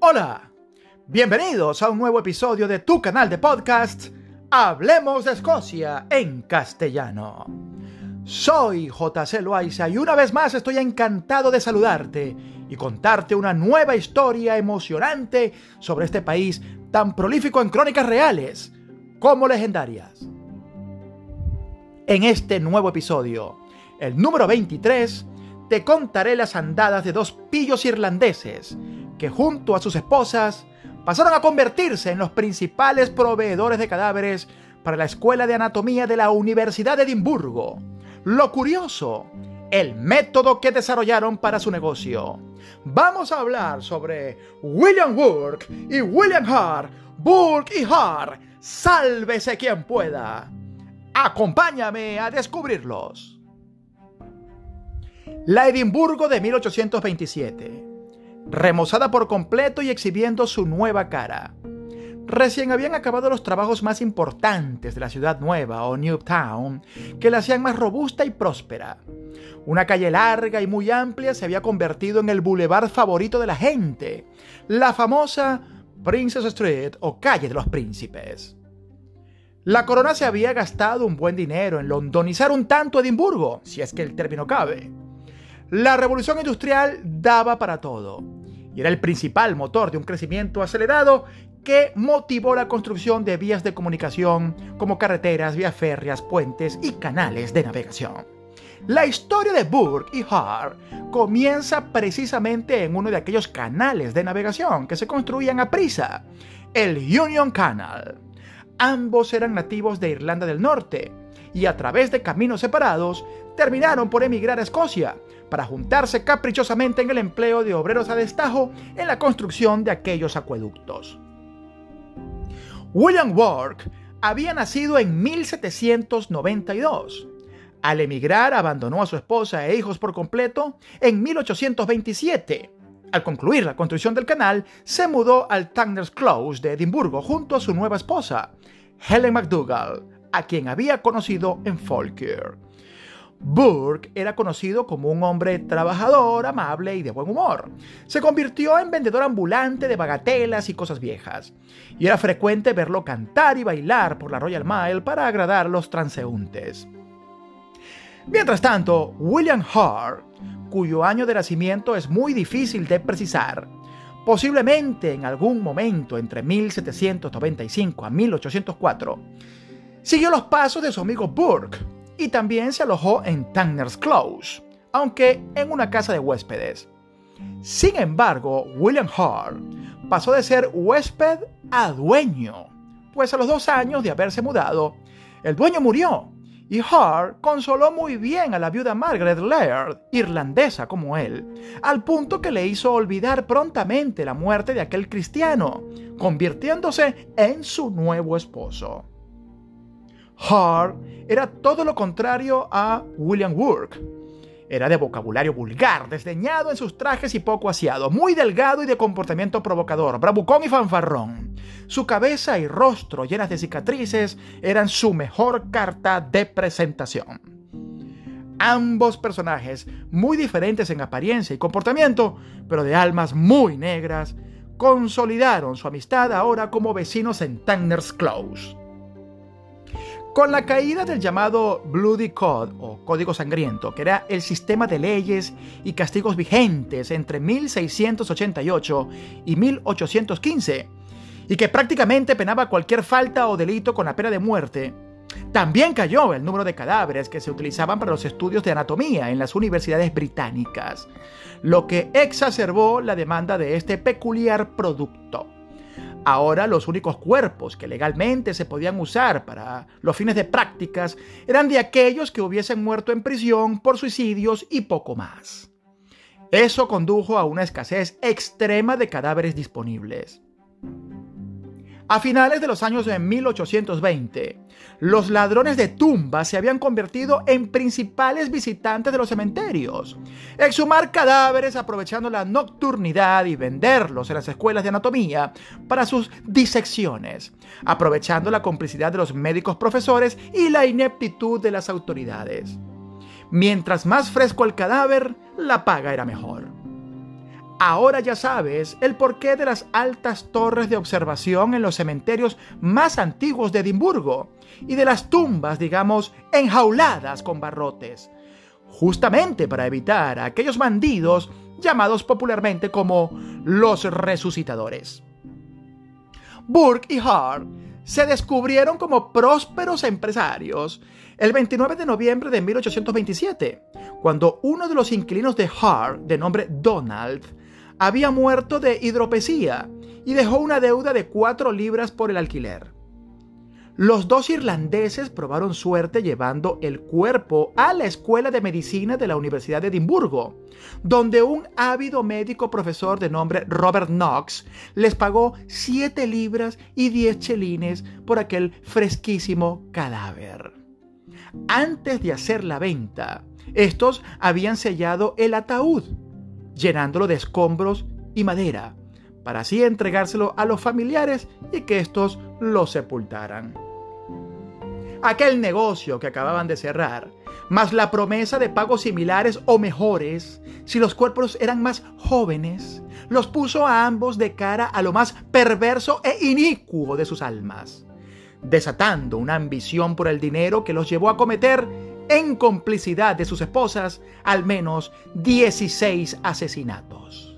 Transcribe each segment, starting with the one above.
Hola, bienvenidos a un nuevo episodio de tu canal de podcast Hablemos de Escocia en castellano. Soy JC Loaiza y una vez más estoy encantado de saludarte y contarte una nueva historia emocionante sobre este país tan prolífico en crónicas reales como legendarias. En este nuevo episodio, el número 23, te contaré las andadas de dos pillos irlandeses que junto a sus esposas pasaron a convertirse en los principales proveedores de cadáveres para la Escuela de Anatomía de la Universidad de Edimburgo. Lo curioso, el método que desarrollaron para su negocio. Vamos a hablar sobre William Burke y William Hart. Burke y Hart, sálvese quien pueda. Acompáñame a descubrirlos. La Edimburgo de 1827 remozada por completo y exhibiendo su nueva cara. Recién habían acabado los trabajos más importantes de la ciudad nueva o New Town, que la hacían más robusta y próspera. Una calle larga y muy amplia se había convertido en el bulevar favorito de la gente, la famosa Princess Street o Calle de los Príncipes. La corona se había gastado un buen dinero en londonizar un tanto Edimburgo, si es que el término cabe. La revolución industrial daba para todo y era el principal motor de un crecimiento acelerado que motivó la construcción de vías de comunicación como carreteras, vías férreas, puentes y canales de navegación. La historia de Burke y Hart comienza precisamente en uno de aquellos canales de navegación que se construían a prisa, el Union Canal. Ambos eran nativos de Irlanda del Norte y a través de caminos separados terminaron por emigrar a Escocia, para juntarse caprichosamente en el empleo de obreros a destajo en la construcción de aquellos acueductos. William Work había nacido en 1792. Al emigrar abandonó a su esposa e hijos por completo en 1827. Al concluir la construcción del canal, se mudó al Tanner's Close de Edimburgo junto a su nueva esposa, Helen McDougall, a quien había conocido en Falkirk. Burke era conocido como un hombre trabajador, amable y de buen humor. Se convirtió en vendedor ambulante de bagatelas y cosas viejas, y era frecuente verlo cantar y bailar por la Royal Mile para agradar a los transeúntes. Mientras tanto, William Hart, cuyo año de nacimiento es muy difícil de precisar, posiblemente en algún momento entre 1795 a 1804, siguió los pasos de su amigo Burke, y también se alojó en Tanner's Close, aunque en una casa de huéspedes. Sin embargo, William Hart pasó de ser huésped a dueño, pues a los dos años de haberse mudado, el dueño murió y Hart consoló muy bien a la viuda Margaret Laird, irlandesa como él, al punto que le hizo olvidar prontamente la muerte de aquel cristiano, convirtiéndose en su nuevo esposo. Hart era todo lo contrario a William Work. Era de vocabulario vulgar, desdeñado en sus trajes y poco aseado, muy delgado y de comportamiento provocador, bravucón y fanfarrón. Su cabeza y rostro llenas de cicatrices eran su mejor carta de presentación. Ambos personajes, muy diferentes en apariencia y comportamiento, pero de almas muy negras, consolidaron su amistad ahora como vecinos en Tanner's Close. Con la caída del llamado Bloody Code o Código Sangriento, que era el sistema de leyes y castigos vigentes entre 1688 y 1815, y que prácticamente penaba cualquier falta o delito con la pena de muerte, también cayó el número de cadáveres que se utilizaban para los estudios de anatomía en las universidades británicas, lo que exacerbó la demanda de este peculiar producto. Ahora los únicos cuerpos que legalmente se podían usar para los fines de prácticas eran de aquellos que hubiesen muerto en prisión por suicidios y poco más. Eso condujo a una escasez extrema de cadáveres disponibles. A finales de los años de 1820, los ladrones de tumbas se habían convertido en principales visitantes de los cementerios. Exhumar cadáveres aprovechando la nocturnidad y venderlos en las escuelas de anatomía para sus disecciones, aprovechando la complicidad de los médicos profesores y la ineptitud de las autoridades. Mientras más fresco el cadáver, la paga era mejor. Ahora ya sabes el porqué de las altas torres de observación en los cementerios más antiguos de Edimburgo y de las tumbas, digamos, enjauladas con barrotes, justamente para evitar a aquellos bandidos llamados popularmente como los resucitadores. Burke y Hart se descubrieron como prósperos empresarios el 29 de noviembre de 1827, cuando uno de los inquilinos de Hart, de nombre Donald, había muerto de hidropesía y dejó una deuda de cuatro libras por el alquiler. Los dos irlandeses probaron suerte llevando el cuerpo a la Escuela de Medicina de la Universidad de Edimburgo, donde un ávido médico profesor de nombre Robert Knox les pagó 7 libras y 10 chelines por aquel fresquísimo cadáver. Antes de hacer la venta, estos habían sellado el ataúd, llenándolo de escombros y madera, para así entregárselo a los familiares y que estos lo sepultaran. Aquel negocio que acababan de cerrar, más la promesa de pagos similares o mejores, si los cuerpos eran más jóvenes, los puso a ambos de cara a lo más perverso e inicuo de sus almas, desatando una ambición por el dinero que los llevó a cometer en complicidad de sus esposas, al menos 16 asesinatos.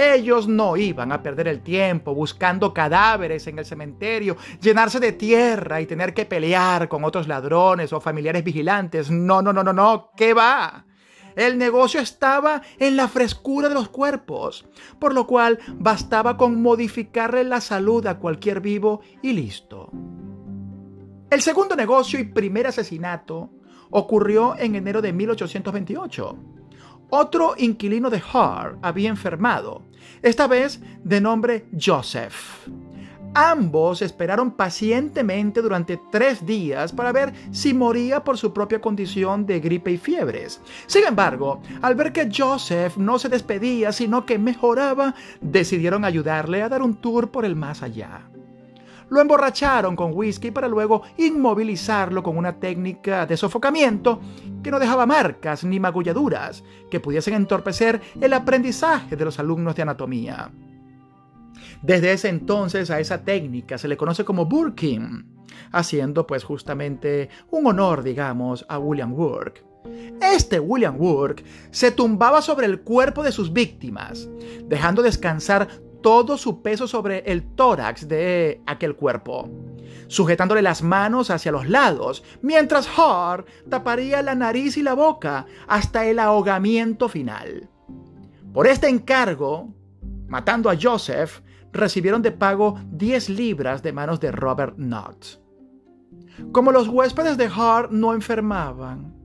Ellos no iban a perder el tiempo buscando cadáveres en el cementerio, llenarse de tierra y tener que pelear con otros ladrones o familiares vigilantes. No, no, no, no, no, ¿qué va? El negocio estaba en la frescura de los cuerpos, por lo cual bastaba con modificarle la salud a cualquier vivo y listo. El segundo negocio y primer asesinato ocurrió en enero de 1828. Otro inquilino de Hart había enfermado, esta vez de nombre Joseph. Ambos esperaron pacientemente durante tres días para ver si moría por su propia condición de gripe y fiebres. Sin embargo, al ver que Joseph no se despedía, sino que mejoraba, decidieron ayudarle a dar un tour por el más allá. Lo emborracharon con whisky para luego inmovilizarlo con una técnica de sofocamiento que no dejaba marcas ni magulladuras que pudiesen entorpecer el aprendizaje de los alumnos de anatomía. Desde ese entonces a esa técnica se le conoce como burking, haciendo pues justamente un honor, digamos, a William Work. Este William Work se tumbaba sobre el cuerpo de sus víctimas, dejando descansar todo su peso sobre el tórax de aquel cuerpo, sujetándole las manos hacia los lados, mientras Hart taparía la nariz y la boca hasta el ahogamiento final. Por este encargo, matando a Joseph, recibieron de pago 10 libras de manos de Robert Knox. Como los huéspedes de Hart no enfermaban,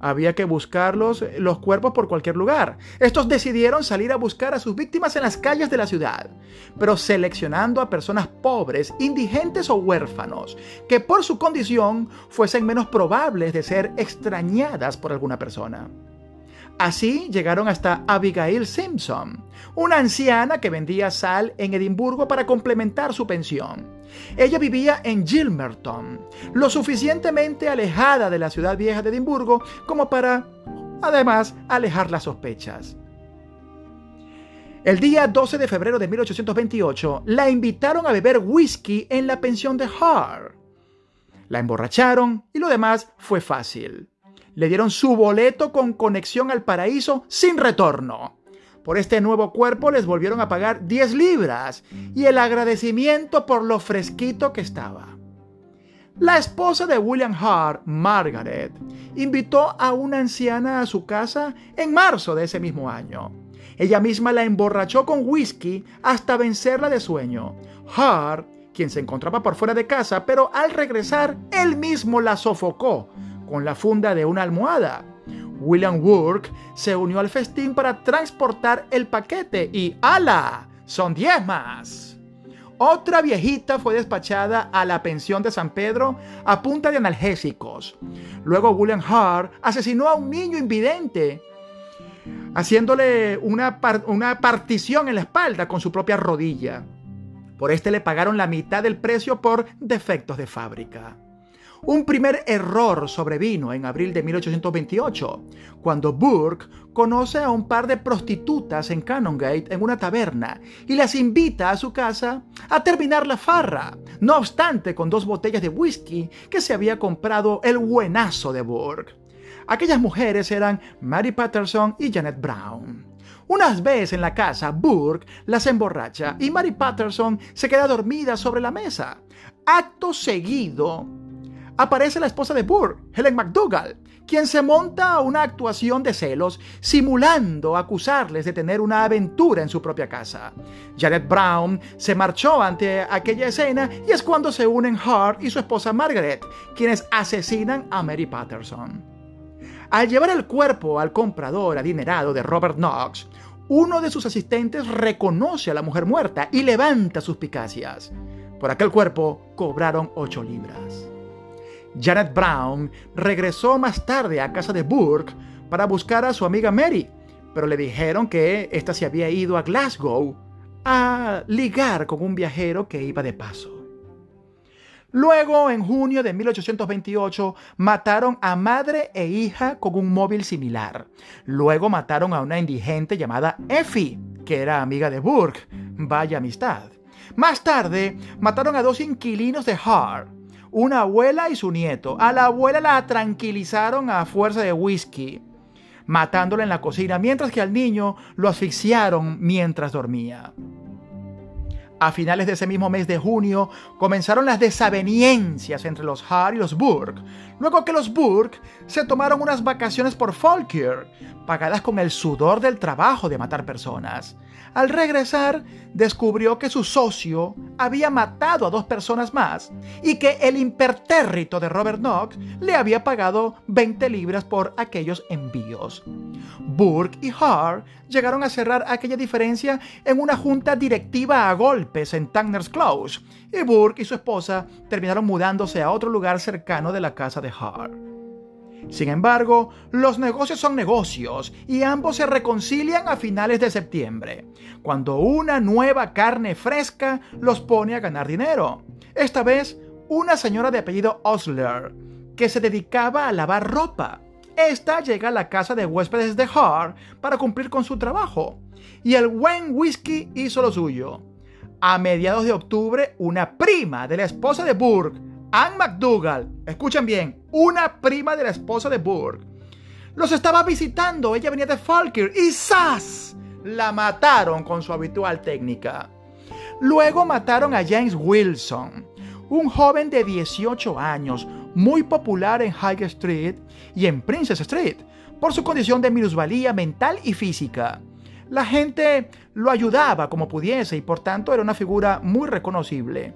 había que buscarlos, los cuerpos por cualquier lugar. Estos decidieron salir a buscar a sus víctimas en las calles de la ciudad, pero seleccionando a personas pobres, indigentes o huérfanos, que por su condición fuesen menos probables de ser extrañadas por alguna persona. Así llegaron hasta Abigail Simpson, una anciana que vendía sal en Edimburgo para complementar su pensión. Ella vivía en Gilmerton, lo suficientemente alejada de la ciudad vieja de Edimburgo como para, además, alejar las sospechas. El día 12 de febrero de 1828 la invitaron a beber whisky en la pensión de Hart. La emborracharon y lo demás fue fácil le dieron su boleto con conexión al paraíso sin retorno. Por este nuevo cuerpo les volvieron a pagar 10 libras y el agradecimiento por lo fresquito que estaba. La esposa de William Hart, Margaret, invitó a una anciana a su casa en marzo de ese mismo año. Ella misma la emborrachó con whisky hasta vencerla de sueño. Hart, quien se encontraba por fuera de casa, pero al regresar él mismo la sofocó, con la funda de una almohada. William Work se unió al festín para transportar el paquete y ¡ala! Son diez más. Otra viejita fue despachada a la pensión de San Pedro a punta de analgésicos. Luego William Hart asesinó a un niño invidente, haciéndole una, una partición en la espalda con su propia rodilla. Por este le pagaron la mitad del precio por defectos de fábrica. Un primer error sobrevino en abril de 1828, cuando Burke conoce a un par de prostitutas en Canongate en una taberna y las invita a su casa a terminar la farra, no obstante con dos botellas de whisky que se había comprado el buenazo de Burke. Aquellas mujeres eran Mary Patterson y Janet Brown. Unas veces en la casa, Burke las emborracha y Mary Patterson se queda dormida sobre la mesa. Acto seguido, aparece la esposa de Burke, Helen McDougall, quien se monta a una actuación de celos, simulando acusarles de tener una aventura en su propia casa. Janet Brown se marchó ante aquella escena y es cuando se unen Hart y su esposa Margaret, quienes asesinan a Mary Patterson. Al llevar el cuerpo al comprador adinerado de Robert Knox, uno de sus asistentes reconoce a la mujer muerta y levanta suspicacias. Por aquel cuerpo cobraron ocho libras. Janet Brown regresó más tarde a casa de Burke para buscar a su amiga Mary, pero le dijeron que ésta se había ido a Glasgow a ligar con un viajero que iba de paso. Luego, en junio de 1828, mataron a madre e hija con un móvil similar. Luego mataron a una indigente llamada Effie, que era amiga de Burke. Vaya amistad. Más tarde, mataron a dos inquilinos de Hart, una abuela y su nieto. A la abuela la tranquilizaron a fuerza de whisky, matándola en la cocina, mientras que al niño lo asfixiaron mientras dormía. A finales de ese mismo mes de junio comenzaron las desavenencias entre los Hart y los Burke, luego que los Burke se tomaron unas vacaciones por Falkirk, pagadas con el sudor del trabajo de matar personas. Al regresar, descubrió que su socio había matado a dos personas más y que el impertérrito de Robert Knox le había pagado 20 libras por aquellos envíos. Burke y Hart llegaron a cerrar aquella diferencia en una junta directiva a golpes en Tanner's Close, y Burke y su esposa terminaron mudándose a otro lugar cercano de la casa de Hart. Sin embargo, los negocios son negocios y ambos se reconcilian a finales de septiembre, cuando una nueva carne fresca los pone a ganar dinero. Esta vez, una señora de apellido Osler, que se dedicaba a lavar ropa. Esta llega a la casa de huéspedes de Hart para cumplir con su trabajo, y el buen whisky hizo lo suyo. A mediados de octubre, una prima de la esposa de Burke, Anne McDougall, escuchen bien, una prima de la esposa de Burke, los estaba visitando. Ella venía de Falkirk y ¡zas! La mataron con su habitual técnica. Luego mataron a James Wilson, un joven de 18 años, muy popular en High Street y en Princess Street, por su condición de minusvalía mental y física. La gente lo ayudaba como pudiese y por tanto era una figura muy reconocible.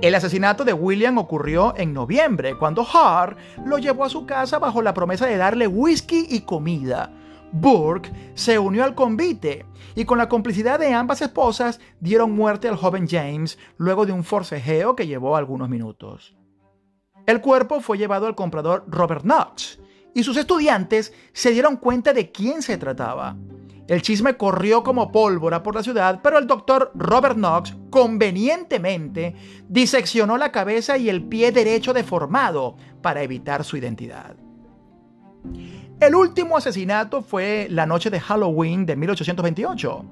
El asesinato de William ocurrió en noviembre, cuando Hart lo llevó a su casa bajo la promesa de darle whisky y comida. Burke se unió al convite y con la complicidad de ambas esposas dieron muerte al joven James luego de un forcejeo que llevó algunos minutos. El cuerpo fue llevado al comprador Robert Knox y sus estudiantes se dieron cuenta de quién se trataba. El chisme corrió como pólvora por la ciudad, pero el doctor Robert Knox convenientemente diseccionó la cabeza y el pie derecho deformado para evitar su identidad. El último asesinato fue la noche de Halloween de 1828.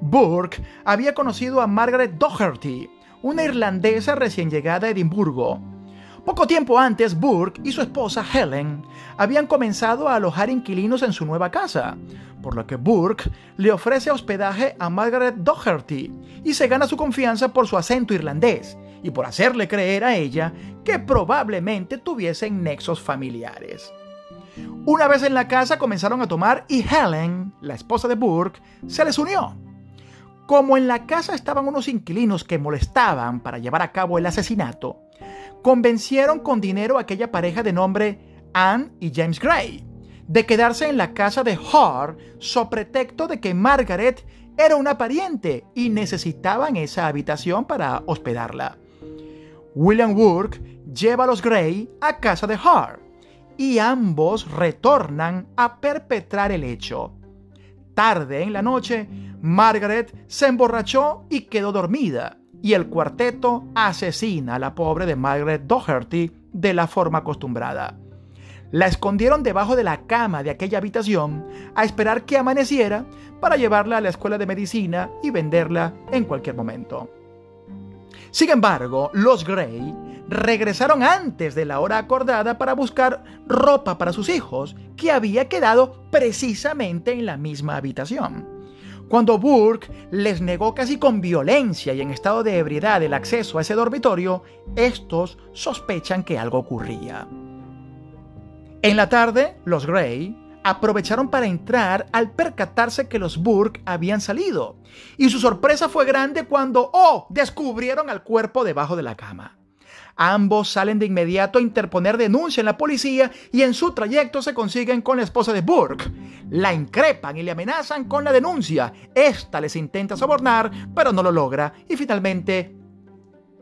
Burke había conocido a Margaret Doherty, una irlandesa recién llegada a Edimburgo, poco tiempo antes, Burke y su esposa Helen habían comenzado a alojar inquilinos en su nueva casa, por lo que Burke le ofrece hospedaje a Margaret Doherty y se gana su confianza por su acento irlandés y por hacerle creer a ella que probablemente tuviesen nexos familiares. Una vez en la casa comenzaron a tomar y Helen, la esposa de Burke, se les unió. Como en la casa estaban unos inquilinos que molestaban para llevar a cabo el asesinato, convencieron con dinero a aquella pareja de nombre Anne y James Gray de quedarse en la casa de Hart so pretexto de que Margaret era una pariente y necesitaban esa habitación para hospedarla. William Burke lleva a los Gray a casa de Hart y ambos retornan a perpetrar el hecho. Tarde en la noche, Margaret se emborrachó y quedó dormida y el cuarteto asesina a la pobre de Margaret Doherty de la forma acostumbrada. La escondieron debajo de la cama de aquella habitación a esperar que amaneciera para llevarla a la escuela de medicina y venderla en cualquier momento. Sin embargo, los Gray regresaron antes de la hora acordada para buscar ropa para sus hijos, que había quedado precisamente en la misma habitación. Cuando Burke les negó casi con violencia y en estado de ebriedad el acceso a ese dormitorio, estos sospechan que algo ocurría. En la tarde, los Gray aprovecharon para entrar al percatarse que los Burke habían salido, y su sorpresa fue grande cuando, oh, descubrieron al cuerpo debajo de la cama. Ambos salen de inmediato a interponer denuncia en la policía y en su trayecto se consiguen con la esposa de Burke. La increpan y le amenazan con la denuncia. Esta les intenta sobornar, pero no lo logra y finalmente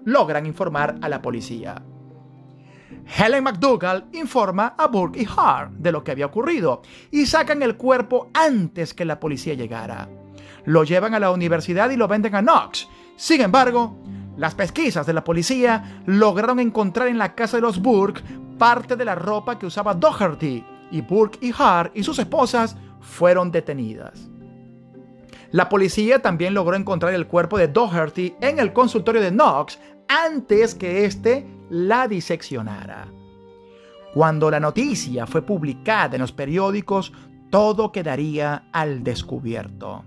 logran informar a la policía. Helen McDougall informa a Burke y Hart de lo que había ocurrido y sacan el cuerpo antes que la policía llegara. Lo llevan a la universidad y lo venden a Knox. Sin embargo, las pesquisas de la policía lograron encontrar en la casa de los Burke parte de la ropa que usaba Doherty y Burke y Hart y sus esposas fueron detenidas. La policía también logró encontrar el cuerpo de Doherty en el consultorio de Knox antes que éste la diseccionara. Cuando la noticia fue publicada en los periódicos, todo quedaría al descubierto.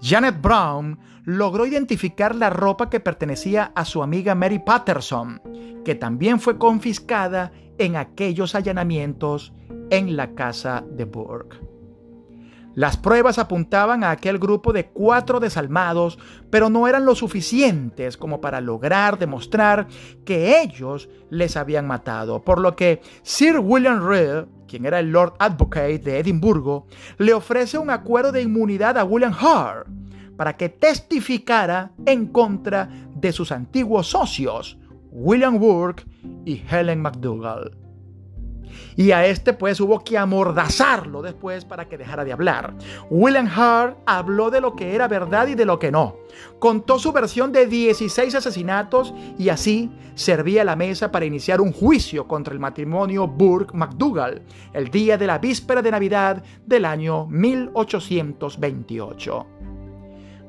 Janet Brown logró identificar la ropa que pertenecía a su amiga Mary Patterson, que también fue confiscada en aquellos allanamientos en la casa de Burke. Las pruebas apuntaban a aquel grupo de cuatro desalmados, pero no eran lo suficientes como para lograr demostrar que ellos les habían matado, por lo que Sir William Reed quien era el Lord Advocate de Edimburgo, le ofrece un acuerdo de inmunidad a William Hart para que testificara en contra de sus antiguos socios, William Burke y Helen McDougall. Y a este pues hubo que amordazarlo después para que dejara de hablar. William Hart habló de lo que era verdad y de lo que no. Contó su versión de 16 asesinatos y así servía la mesa para iniciar un juicio contra el matrimonio Burke-McDougall el día de la víspera de Navidad del año 1828.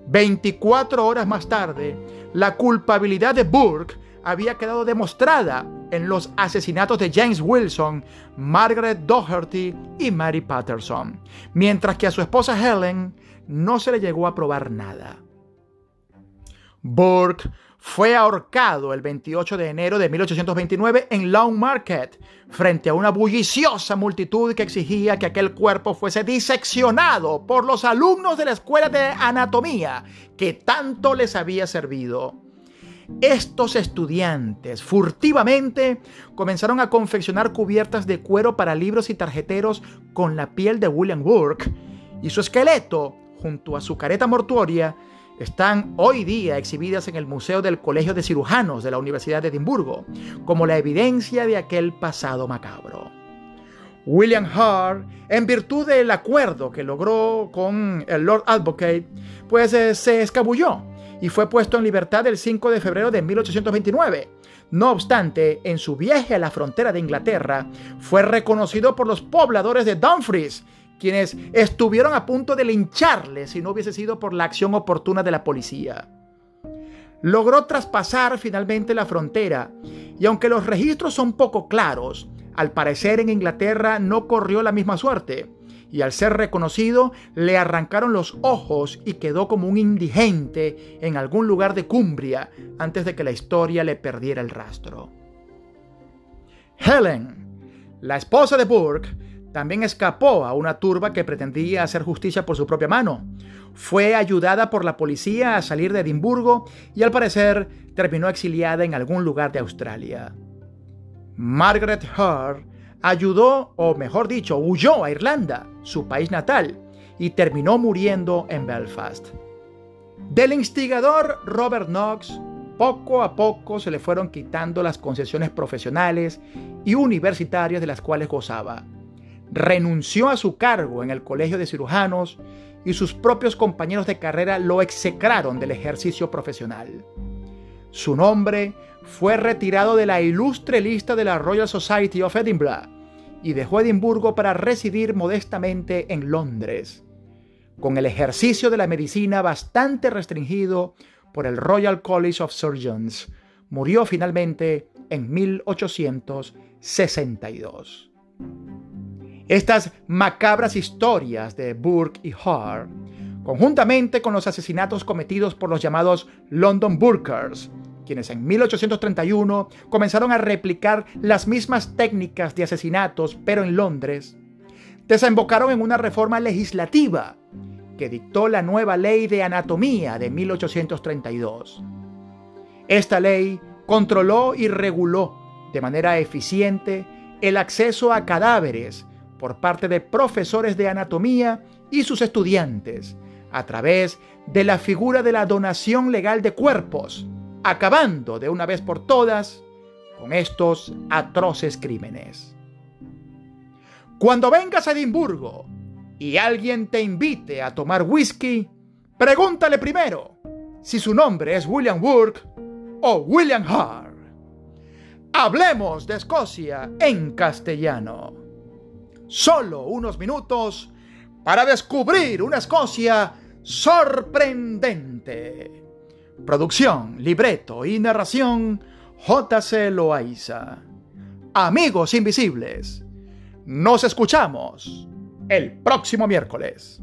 24 horas más tarde, la culpabilidad de Burke había quedado demostrada en los asesinatos de James Wilson, Margaret Doherty y Mary Patterson, mientras que a su esposa Helen no se le llegó a probar nada. Burke fue ahorcado el 28 de enero de 1829 en Long Market, frente a una bulliciosa multitud que exigía que aquel cuerpo fuese diseccionado por los alumnos de la escuela de anatomía que tanto les había servido. Estos estudiantes furtivamente comenzaron a confeccionar cubiertas de cuero para libros y tarjeteros con la piel de William Burke y su esqueleto, junto a su careta mortuoria, están hoy día exhibidas en el Museo del Colegio de Cirujanos de la Universidad de Edimburgo, como la evidencia de aquel pasado macabro. William Hart, en virtud del acuerdo que logró con el Lord Advocate, pues eh, se escabulló y fue puesto en libertad el 5 de febrero de 1829. No obstante, en su viaje a la frontera de Inglaterra, fue reconocido por los pobladores de Dumfries, quienes estuvieron a punto de lincharle si no hubiese sido por la acción oportuna de la policía. Logró traspasar finalmente la frontera, y aunque los registros son poco claros, al parecer en Inglaterra no corrió la misma suerte y al ser reconocido le arrancaron los ojos y quedó como un indigente en algún lugar de Cumbria antes de que la historia le perdiera el rastro. Helen, la esposa de Burke, también escapó a una turba que pretendía hacer justicia por su propia mano. Fue ayudada por la policía a salir de Edimburgo y al parecer terminó exiliada en algún lugar de Australia. Margaret Hart ayudó, o mejor dicho, huyó a Irlanda, su país natal, y terminó muriendo en Belfast. Del instigador Robert Knox, poco a poco se le fueron quitando las concesiones profesionales y universitarias de las cuales gozaba. Renunció a su cargo en el Colegio de Cirujanos y sus propios compañeros de carrera lo execraron del ejercicio profesional. Su nombre fue retirado de la ilustre lista de la Royal Society of Edinburgh y dejó Edimburgo para residir modestamente en Londres, con el ejercicio de la medicina bastante restringido por el Royal College of Surgeons. Murió finalmente en 1862. Estas macabras historias de Burke y Hart, conjuntamente con los asesinatos cometidos por los llamados London Burkers, quienes en 1831 comenzaron a replicar las mismas técnicas de asesinatos, pero en Londres, desembocaron en una reforma legislativa que dictó la nueva ley de anatomía de 1832. Esta ley controló y reguló de manera eficiente el acceso a cadáveres por parte de profesores de anatomía y sus estudiantes a través de la figura de la donación legal de cuerpos acabando de una vez por todas con estos atroces crímenes. Cuando vengas a Edimburgo y alguien te invite a tomar whisky, pregúntale primero si su nombre es William Burke o William Hart. Hablemos de Escocia en castellano. Solo unos minutos para descubrir una Escocia sorprendente. Producción, libreto y narración J.C. Loaiza. Amigos invisibles, nos escuchamos el próximo miércoles.